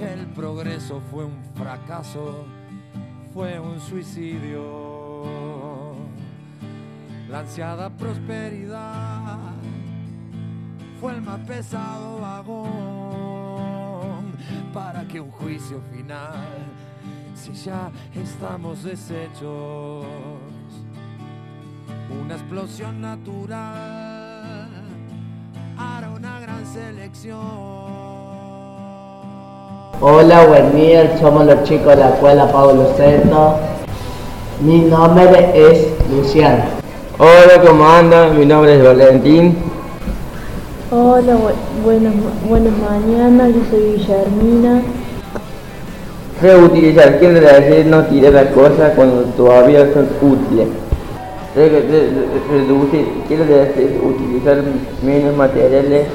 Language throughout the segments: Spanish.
El progreso fue un fracaso, fue un suicidio. La ansiada prosperidad fue el más pesado vagón para que un juicio final, si ya estamos deshechos, una explosión natural hará una gran selección. Hola, buen día, somos los chicos de la escuela Pablo Centro. Mi nombre es Luciano. Hola, ¿cómo andan? Mi nombre es Valentín. Hola, bu- buenas, buenas mañanas, yo soy Guillermina. Reutilizar quiere decir no tirar las cosas cuando todavía son útiles. Re- re- re- Reducir quiere decir utilizar menos materiales,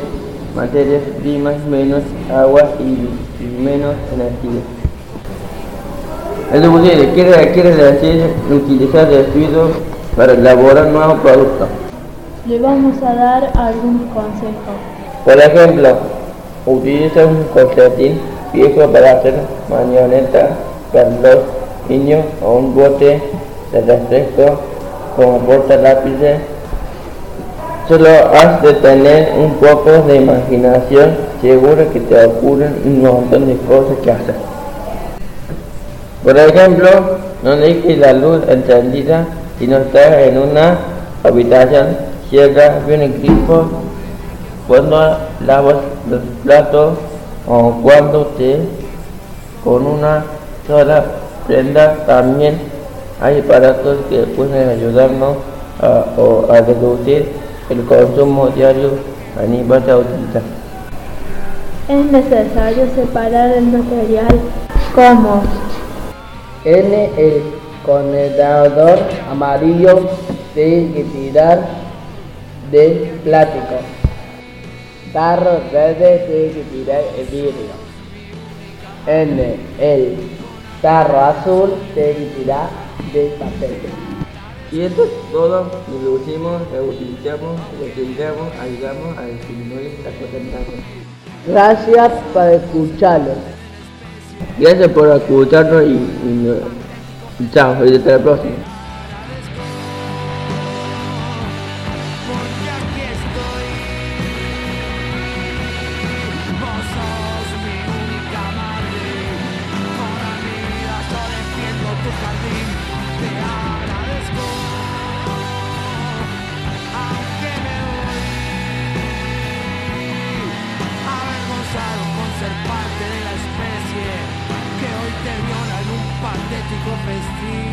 materias primas, menos agua y, menos energía. Reducir quiere, quiere decir utilizar residuos para elaborar nuevos productos. Le vamos a dar algunos consejos. Por ejemplo, utiliza un calcetín viejo para hacer marionetas para los niños o un bote de refresco como porta lápices. Solo has de tener un poco de imaginación, seguro que te ocurren un montón de cosas que hacer. Por ejemplo, no dejes la luz encendida si no estás en una habitación, cierra bien grifo cuando lavas los platos o cuando te con una sola prenda también hay aparatos que pueden ayudarnos a, a reducir el consumo diario animal a utilizar. Es necesario separar el material como En el contenedor amarillo tiene que tirar de plástico. Tarro verde tiene que tirar el vidrio. En el tarro azul tiene que tirar de papel. Y esto es todo, reducimos, reutilizamos, reutilizamos, ayudamos a disminuir la contaminación. Gracias por escucharlo. Gracias por escucharnos y, y, y chao, y hasta la próxima. Ser parte de la especie que hoy te viola en un patético festín.